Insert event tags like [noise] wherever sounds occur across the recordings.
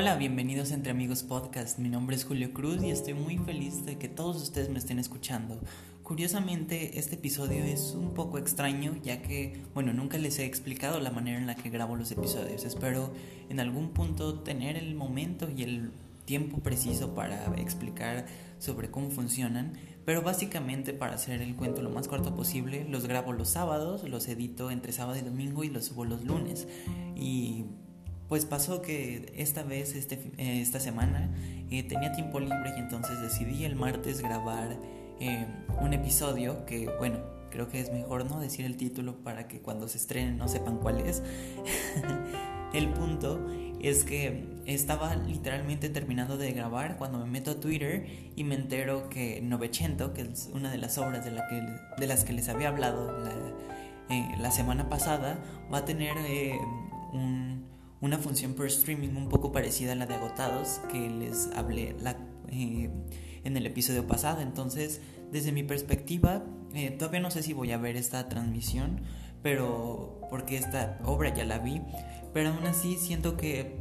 Hola, bienvenidos Entre Amigos Podcast. Mi nombre es Julio Cruz y estoy muy feliz de que todos ustedes me estén escuchando. Curiosamente, este episodio es un poco extraño ya que, bueno, nunca les he explicado la manera en la que grabo los episodios. Espero en algún punto tener el momento y el tiempo preciso para explicar sobre cómo funcionan, pero básicamente para hacer el cuento lo más corto posible, los grabo los sábados, los edito entre sábado y domingo y los subo los lunes. Y pues pasó que esta vez, este, eh, esta semana, eh, tenía tiempo libre y entonces decidí el martes grabar eh, un episodio que, bueno, creo que es mejor no decir el título para que cuando se estrene no sepan cuál es. [laughs] el punto es que estaba literalmente terminando de grabar cuando me meto a Twitter y me entero que Novecento, que es una de las obras de, la que, de las que les había hablado la, la semana pasada, va a tener un una función por streaming un poco parecida a la de agotados que les hablé eh, en el episodio pasado. Entonces, desde mi perspectiva, eh, todavía no sé si voy a ver esta transmisión, pero porque esta obra ya la vi, pero aún así siento que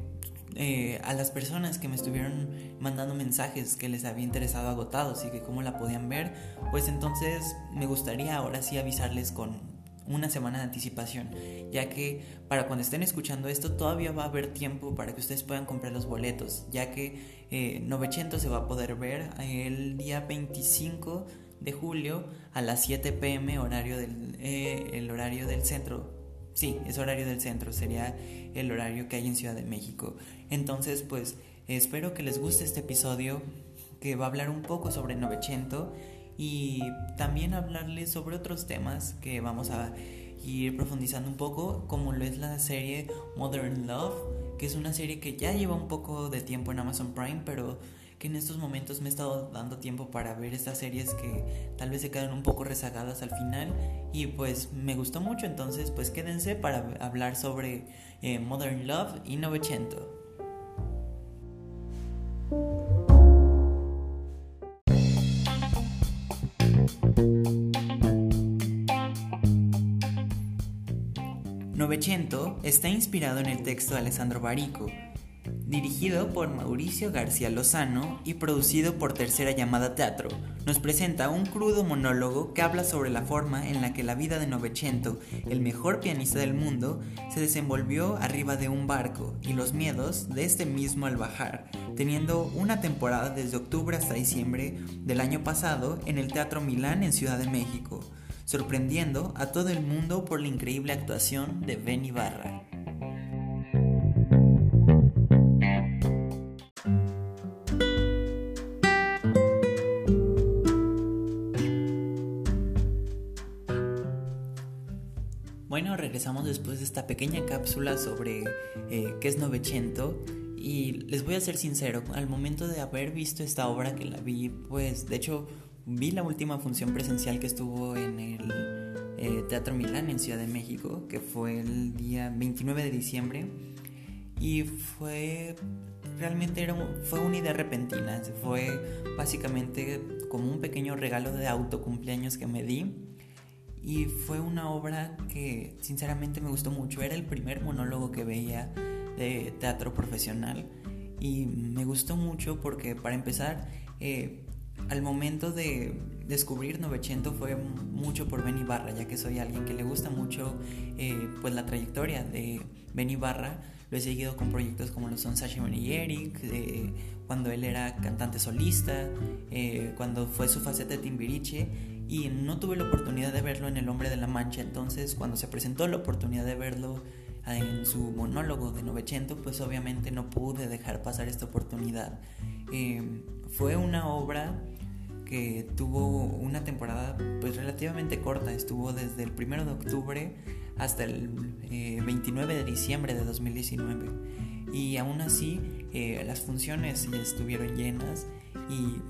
eh, a las personas que me estuvieron mandando mensajes que les había interesado agotados y que cómo la podían ver, pues entonces me gustaría ahora sí avisarles con una semana de anticipación, ya que para cuando estén escuchando esto todavía va a haber tiempo para que ustedes puedan comprar los boletos, ya que eh, 900 se va a poder ver el día 25 de julio a las 7 pm horario del, eh, el horario del centro. Sí, es horario del centro, sería el horario que hay en Ciudad de México. Entonces, pues espero que les guste este episodio que va a hablar un poco sobre 900 y también hablarles sobre otros temas que vamos a ir profundizando un poco, como lo es la serie Modern Love, que es una serie que ya lleva un poco de tiempo en Amazon Prime, pero que en estos momentos me he estado dando tiempo para ver estas series que tal vez se quedan un poco rezagadas al final y pues me gustó mucho, entonces pues quédense para hablar sobre eh, Modern Love y Novecento. 900 está inspirado en el texto de Alessandro Barico, dirigido por Mauricio García Lozano y producido por Tercera Llamada Teatro. Nos presenta un crudo monólogo que habla sobre la forma en la que la vida de Novecento, el mejor pianista del mundo, se desenvolvió arriba de un barco y los miedos de este mismo al bajar, teniendo una temporada desde octubre hasta diciembre del año pasado en el Teatro Milán en Ciudad de México sorprendiendo a todo el mundo por la increíble actuación de Ben Ibarra. Bueno, regresamos después de esta pequeña cápsula sobre eh, qué es Novecento y les voy a ser sincero, al momento de haber visto esta obra que la vi, pues de hecho vi la última función presencial que estuvo en el eh, Teatro Milán en Ciudad de México, que fue el día 29 de diciembre. Y fue realmente era, fue una idea repentina. Fue básicamente como un pequeño regalo de autocumpleaños que me di. Y fue una obra que sinceramente me gustó mucho. Era el primer monólogo que veía de teatro profesional. Y me gustó mucho porque para empezar eh, al momento de descubrir Novecento fue mucho por Benny Barra, ya que soy alguien que le gusta mucho eh, pues la trayectoria de Benny Barra. Lo he seguido con proyectos como lo son Sasha y Eric, eh, cuando él era cantante solista, eh, cuando fue su faceta de Timbiriche y no tuve la oportunidad de verlo en El Hombre de la Mancha. Entonces, cuando se presentó la oportunidad de verlo en su monólogo de Novecento, pues obviamente no pude dejar pasar esta oportunidad. fue una obra que tuvo una temporada pues relativamente corta, estuvo desde el 1 de octubre hasta el 29 eh, de diciembre de 2019 y aún así eh, las funciones estuvieron llenas y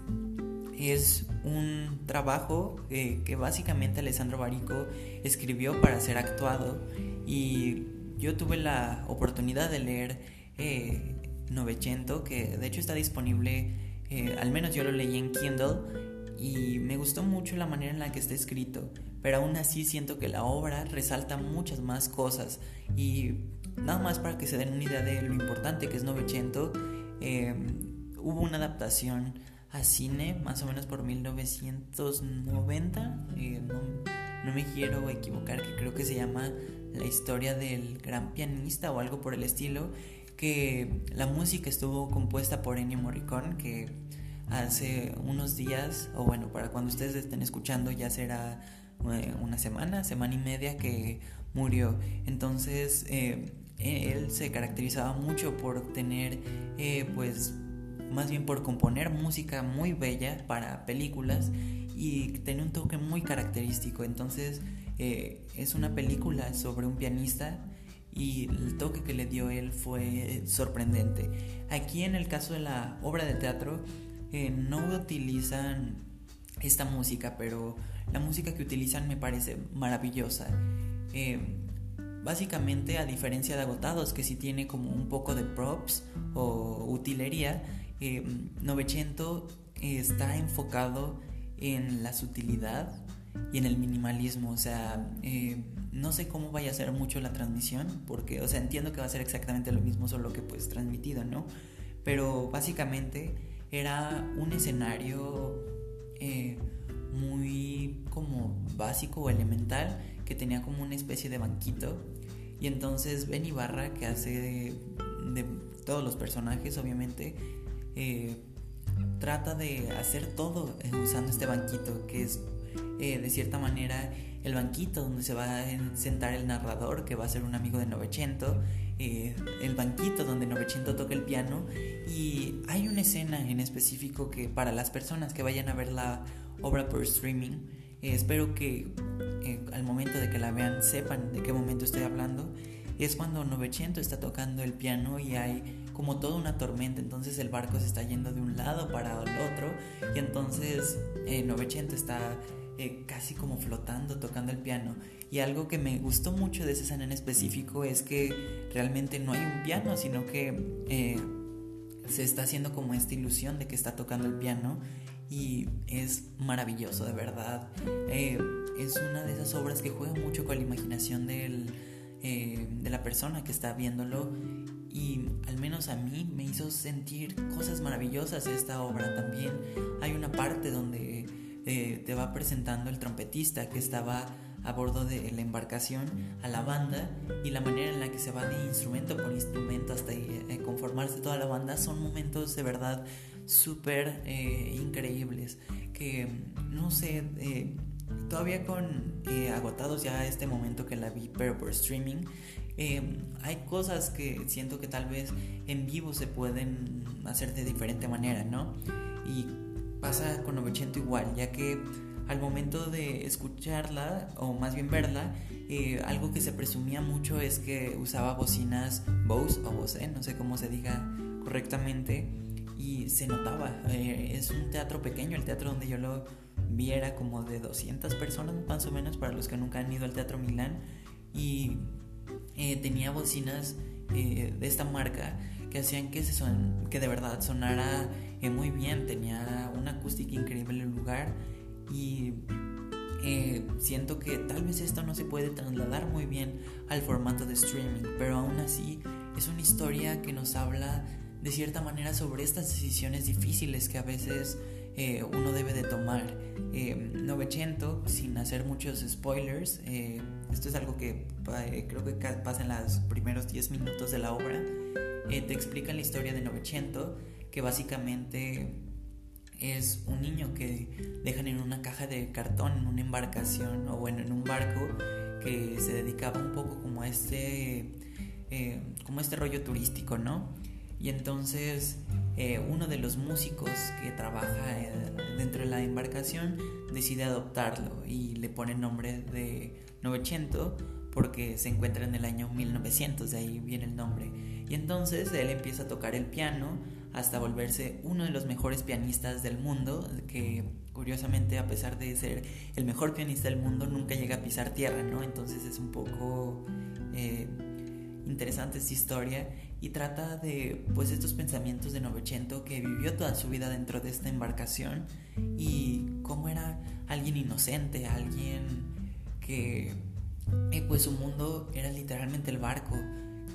es un trabajo eh, que básicamente Alessandro Barico escribió para ser actuado. Y yo tuve la oportunidad de leer Novecento que de hecho está disponible al menos yo lo leí en Kindle y me gustó mucho la manera en la que está escrito, pero aún así siento que la obra resalta muchas más cosas. Y nada más para que se den una idea de lo importante que es Novecento, Em, hubo una adaptación a cine más o menos por 1990. Eh, no, no me quiero equivocar, que creo que se llama La historia del gran pianista o algo por el estilo. Que la música estuvo compuesta por Ennio Morricone, que hace unos días, o bueno, para cuando ustedes estén escuchando ya será eh, una semana, semana y media que murió. Entonces, eh, él se caracterizaba mucho por tener, eh, pues, más bien por componer música muy bella para películas y tener un toque muy característico. Entonces, es una película sobre un pianista y el toque que le dio él fue sorprendente. Aquí en el caso de la obra de teatro, no utilizan esta música, pero la música que utilizan me parece maravillosa. Eh, básicamente, a diferencia de Agotados, que sí tiene como un poco de props o utilería, eh, Novecento está enfocado en la sutilidad y en el minimalismo. O sea, eh, no sé cómo vaya a ser mucho la transmisión, porque, o sea, entiendo que va a ser exactamente lo mismo, solo que pues transmitido, ¿no? Pero básicamente era un escenario eh, muy como básico o elemental que tenía como una especie de banquito y entonces Ben Ibarra que hace de, todos los personajes obviamente eh, trata de hacer todo eh, usando este banquito que es de cierta manera el banquito donde se va a sentar el narrador que va a ser un amigo de Novecento eh, el banquito donde Novecento toca el piano y hay una escena en específico que para las personas que vayan a ver la obra por streaming, eh, espero que eh, al momento de que la vean sepan de qué momento estoy hablando, es cuando Novecento está tocando el piano y hay como toda una tormenta, entonces el barco se está yendo de un lado para el otro y entonces Novecento está casi como flotando tocando el piano y algo que me gustó mucho de esa escena en específico es que realmente no hay un piano, sino que eh, se está haciendo como esta ilusión de que está tocando el piano y es maravilloso, de verdad. Eh, es una de esas obras que juega mucho con la imaginación del, eh, de la persona que está viéndolo y menos a mí me hizo sentir cosas maravillosas esta obra también. Hay una parte donde te va presentando el trompetista que estaba a bordo de la embarcación a la banda y la manera en la que se va de instrumento por instrumento hasta eh, conformarse toda la banda son momentos de verdad súper eh, increíbles que no sé eh, todavía con agotados ya este momento que la vi pero por streaming hay cosas que siento que tal vez en vivo se pueden hacer de diferente manera no y pasa con 900 igual ya que al momento de escucharla, o más bien verla, eh, algo que se presumía mucho es que usaba bocinas Bose o Bose, no sé cómo se diga correctamente, y se notaba. Eh, es un teatro pequeño, el teatro donde yo lo viera como de 200 personas más o menos, para los que nunca han ido al Teatro Milán, y eh, tenía bocinas de esta marca que hacían que, se son, que de verdad sonara muy bien, tenía una acústica increíble en el lugar y eh, siento que tal vez esto no se puede trasladar muy bien al formato de streaming, pero aún así es una historia que nos habla de cierta manera sobre estas decisiones difíciles que a veces eh, uno debe de tomar. Eh, Novecento, sin hacer muchos spoilers, eh, esto es algo que creo que pasa en los primeros 10 minutos de la obra, te explica la historia de Novecento, que básicamente es un niño que dejan en una caja de cartón en una embarcación o bueno en un barco que se dedicaba un poco como a este eh, como este rollo turístico no y entonces eh, uno de los músicos que trabaja eh, dentro de la embarcación decide adoptarlo y le pone el nombre de Novecento porque se encuentra en el año 1900 de ahí viene el nombre y entonces él empieza a tocar el piano hasta volverse uno de los mejores pianistas del mundo, que curiosamente a pesar de ser el mejor pianista del mundo nunca llega a pisar tierra, ¿no? Entonces es un poco eh, interesante esta historia y trata de pues estos pensamientos de Novecento que vivió toda su vida dentro de esta embarcación y cómo era alguien inocente, alguien que eh, pues su mundo era literalmente el barco,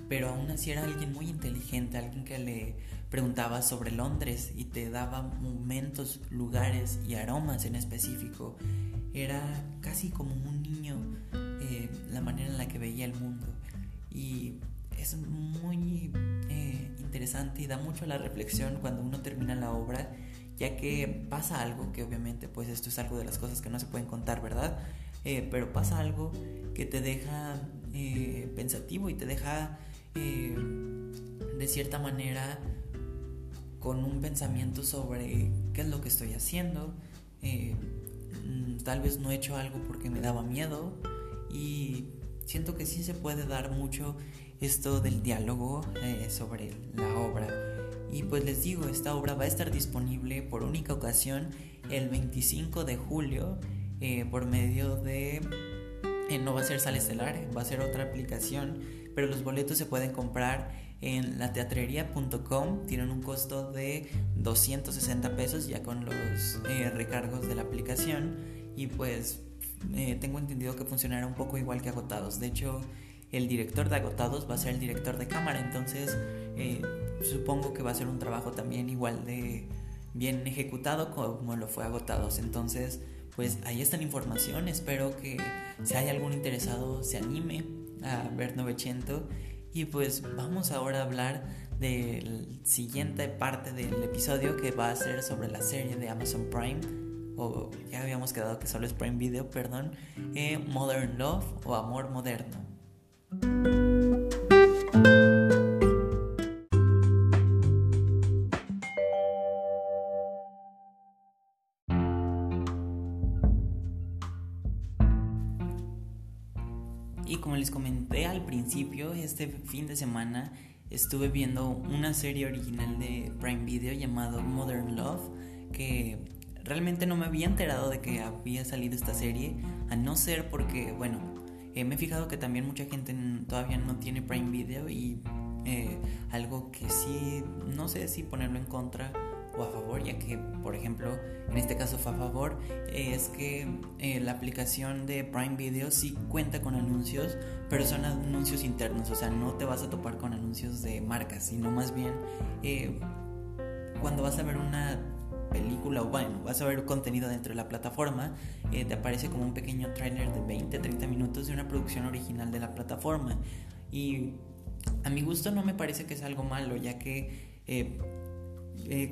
pero aún así era alguien muy inteligente, alguien que le preguntaba sobre Londres y te daba momentos, lugares y aromas en específico. Era casi como un niño eh, la manera en la que veía el mundo. Y es muy eh, interesante y da mucho a la reflexión cuando uno termina la obra, ya que pasa algo, que obviamente pues esto es algo de las cosas que no se pueden contar, ¿verdad? Eh, pero pasa algo que te deja pensativo y te deja de cierta manera con un pensamiento sobre qué es lo que estoy haciendo. Eh, mm, tal vez no he hecho algo porque me daba miedo y siento que sí se puede dar mucho esto del diálogo eh, sobre la obra. Y pues les digo, esta obra va a estar disponible por única ocasión el 25 de julio eh, por medio de... no va a ser Sala Estelar, va a ser otra aplicación, pero los boletos se pueden comprar en lateatrería.com tienen un costo de 260 pesos ya con los eh, recargos de la aplicación y pues eh, tengo entendido que funcionará un poco igual que agotados. De hecho el director de agotados va a ser el director de cámara entonces eh, supongo que va a ser un trabajo también igual de bien ejecutado como lo fue agotados. Entonces pues ahí está la información. Espero que si hay algún interesado se anime a ver 900 y pues vamos ahora a hablar de la siguiente parte del episodio que va a ser sobre la serie de Amazon Prime, o ya habíamos quedado que solo es Prime Video, perdón, eh, Modern Love o Amor Moderno. Y como les comenté al principio, este fin de semana estuve viendo una serie original de Prime Video llamado Modern Love, que realmente no me había enterado de que había salido esta serie, a no ser porque, bueno, eh, me he fijado que también mucha gente todavía no tiene Prime Video y eh, algo que sí, no sé si ponerlo en contra o a favor, ya que, por ejemplo, en este caso fue a favor, es que eh, la aplicación de Prime Video sí cuenta con anuncios, pero son anuncios internos, o sea, no te vas a topar con anuncios de marcas, sino más bien cuando vas a ver una película o bueno, vas a ver contenido dentro de la plataforma, eh, te aparece como un pequeño trailer de 20, 30 minutos de una producción original de la plataforma. Y a mi gusto no me parece que es algo malo, ya que eh,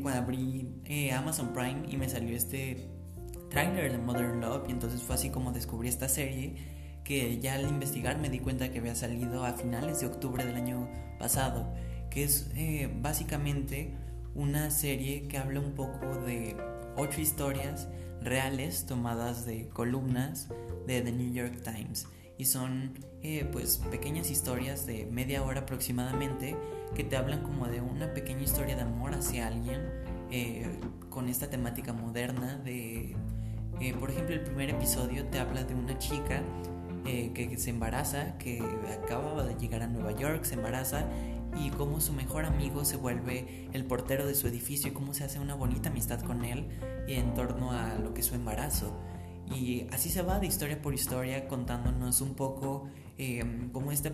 cuando abrí eh, Amazon Prime y me salió este trailer de Modern Love y entonces fue así como descubrí esta serie que ya al investigar me di cuenta que había salido a finales de octubre del año pasado, que es eh, básicamente una serie que habla un poco de ocho historias reales tomadas de columnas de The New York Times. Y son pues pequeñas historias de media hora aproximadamente que te hablan como de una pequeña historia de amor hacia alguien eh, con esta temática moderna de, eh, por ejemplo, el primer episodio te habla de una chica eh, que se embaraza, que acababa de llegar a Nueva York, se embaraza y cómo su mejor amigo se vuelve el portero de su edificio y cómo se hace una bonita amistad con él en torno a lo que es su embarazo. Y así se va de historia por historia contándonos un poco cómo este,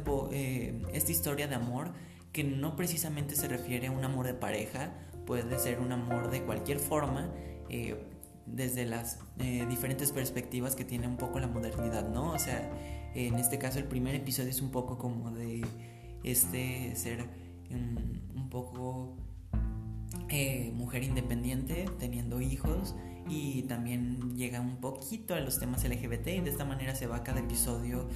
esta historia de amor que no precisamente se refiere a un amor de pareja, puede ser un amor de cualquier forma, eh, desde las eh, diferentes perspectivas que tiene un poco la modernidad, ¿no? O sea, en este caso el primer episodio es un poco como de este ser un, poco eh, mujer independiente, teniendo hijos y también llega un poquito a los temas LGBT y de esta manera se va cada episodio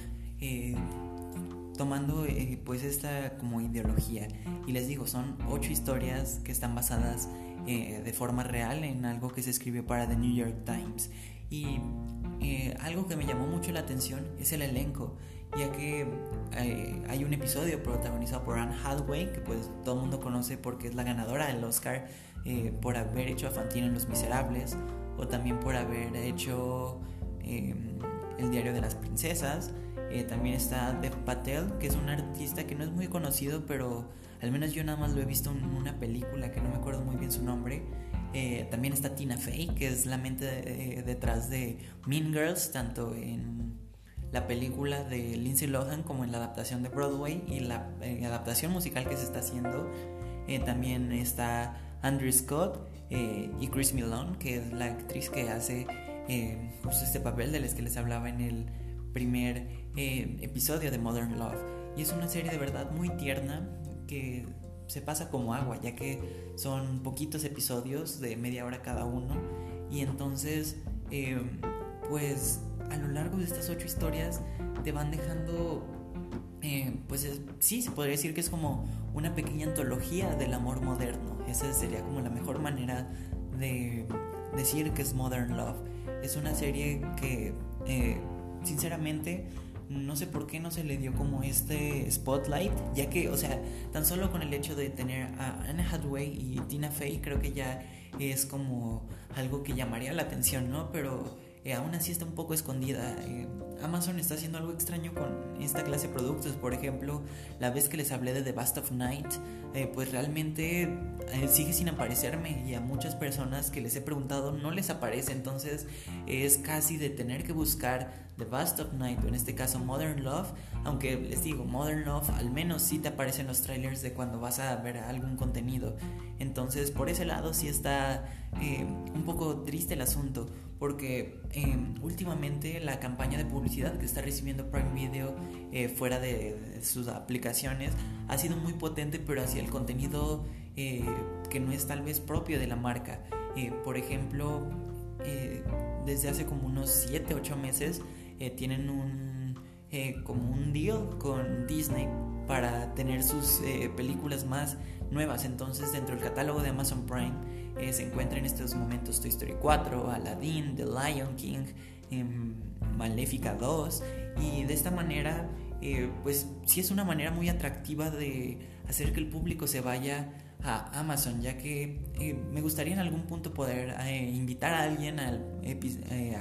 tomando eh, pues esta como ideología. Y les digo, son ocho historias que están basadas eh, de forma real en algo que se escribió para The New York Times. Y eh, algo que me llamó mucho la atención es el elenco, ya que hay un episodio protagonizado por Anne Hathaway, que pues todo el mundo conoce porque es la ganadora del Oscar por haber hecho a Fantino en Los Miserables, o también por haber hecho El Diario de las Princesas, eh, también está Dev Patel, que es un artista que no es muy conocido, pero al menos yo nada más lo he visto en una película que no me acuerdo muy bien su nombre. Eh, también está Tina Fey, que es la mente eh, detrás de Mean Girls, tanto en la película de Lindsay Lohan como en la adaptación de Broadway y la adaptación musical que se está haciendo. también está Andrew Scott y Chris Milone, que es la actriz que hace justo este papel del que les hablaba en el primer episodio de Modern Love. Y es una serie de verdad muy tierna que se pasa como agua, ya que son poquitos episodios de media hora cada uno. Y entonces, em, pues a lo largo de estas ocho historias te van dejando, em, pues sí, se podría decir que es como una pequeña antología del amor moderno. Esa sería como la mejor manera de decir que es Modern Love. Es una serie que, eh, sinceramente, no sé por qué no se le dio como este spotlight, ya que, o sea, tan solo con el hecho de tener a Anne Hathaway y Tina Fey, creo que ya es como algo que llamaría la atención, ¿no? Pero eh, aún así está un poco escondida. Eh, Amazon está haciendo algo extraño con esta clase de productos. Por ejemplo, la vez que les hablé de The Bust of Night, eh, pues realmente sigue sin aparecerme y a muchas personas que les he preguntado no les aparece. Entonces es casi de tener que buscar The Bust of Night o en este caso Modern Love. Aunque les digo, Modern Love al menos sí te aparecen los trailers de cuando vas a ver algún contenido. Entonces por ese lado sí está un poco triste el asunto porque em, últimamente la campaña de publicidad que está recibiendo Prime Video eh, fuera de, sus aplicaciones ha sido muy potente, pero hacia el contenido eh, que no es tal vez propio de la marca. Eh, por ejemplo, desde hace como unos 7, 8 meses tienen un, como un deal con Disney para tener sus películas más nuevas. Entonces, dentro del catálogo de Amazon Prime, eh, se encuentra en estos momentos Toy Story 4, Aladdin, The Lion King, em, Maléfica 2 y de esta manera eh, pues sí es una manera muy atractiva de hacer que el público se vaya a Amazon, ya que eh, me gustaría en algún punto poder invitar a alguien al,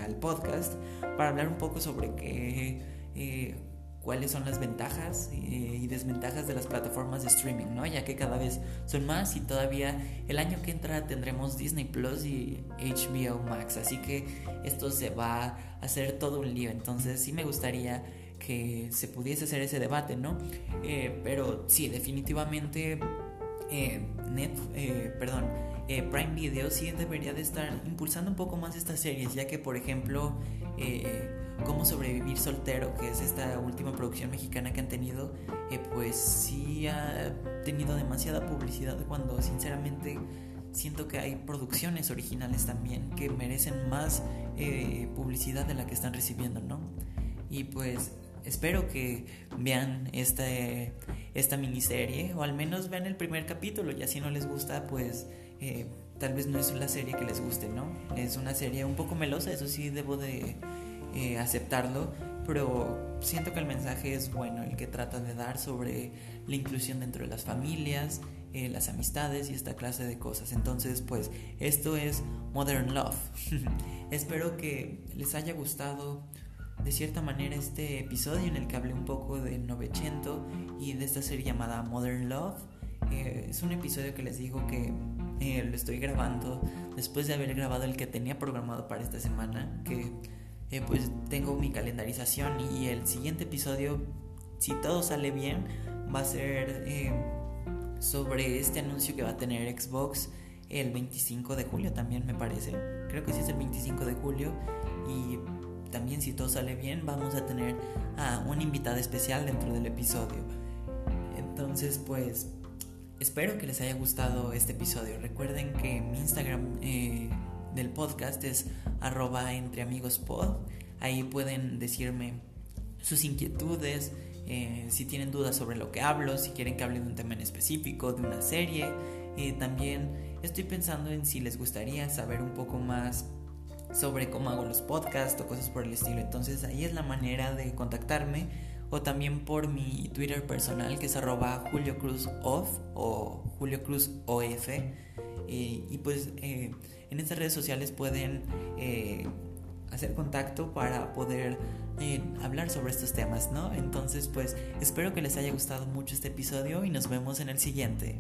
al, podcast para hablar un poco sobre qué cuáles son las ventajas eh, y desventajas de las plataformas de streaming, ¿no? Ya que cada vez son más y todavía el año que entra tendremos Disney Plus y HBO Max, así que esto se va a hacer todo un lío, entonces sí me gustaría que se pudiese hacer ese debate, ¿no? Eh, pero sí, definitivamente, eh, Net, perdón, Prime Video sí debería de estar impulsando un poco más estas series, ya que por ejemplo Cómo sobrevivir soltero, que es esta última producción mexicana que han tenido, eh, pues sí ha tenido demasiada publicidad cuando sinceramente siento que hay producciones originales también que merecen más eh, publicidad de la que están recibiendo, ¿no? Y pues espero que vean este, esta miniserie o al menos vean el primer capítulo y así no les gusta pues eh, tal vez no es la serie que les guste, ¿no? Es una serie un poco melosa, eso sí debo de eh, aceptarlo, pero siento que el mensaje es bueno, el que trata de dar sobre la inclusión dentro de las familias, eh, las amistades y esta clase de cosas. Entonces, pues esto es Modern Love. [laughs] Espero que les haya gustado de cierta manera este episodio en el que hablé un poco de Novecento y de esta serie llamada Modern Love. Eh, es un episodio que les digo que lo estoy grabando después de haber grabado el que tenía programado para esta semana, que eh, pues tengo mi calendarización y el siguiente episodio, si todo sale bien, va a ser eh, sobre este anuncio que va a tener Xbox el 25 de julio también me parece. Creo que sí es el 25 de julio y también si todo sale bien vamos a tener a una invitada especial dentro del episodio. Entonces pues espero que les haya gustado este episodio. Recuerden que mi Instagram eh, del podcast es arroba entre amigos pod. Ahí pueden decirme sus inquietudes, eh, si tienen dudas sobre lo que hablo, si quieren que hable de un tema en específico, de una serie. Eh, también estoy pensando en si les gustaría saber un poco más sobre cómo hago los podcasts o cosas por el estilo. Entonces ahí es la manera de contactarme o también por mi Twitter personal que es arroba Julio Cruz Off o Julio Cruz OF. Eh, y pues en estas redes sociales pueden eh, hacer contacto para poder eh, hablar sobre estos temas, ¿no? Entonces, pues espero que les haya gustado mucho este episodio y nos vemos en el siguiente.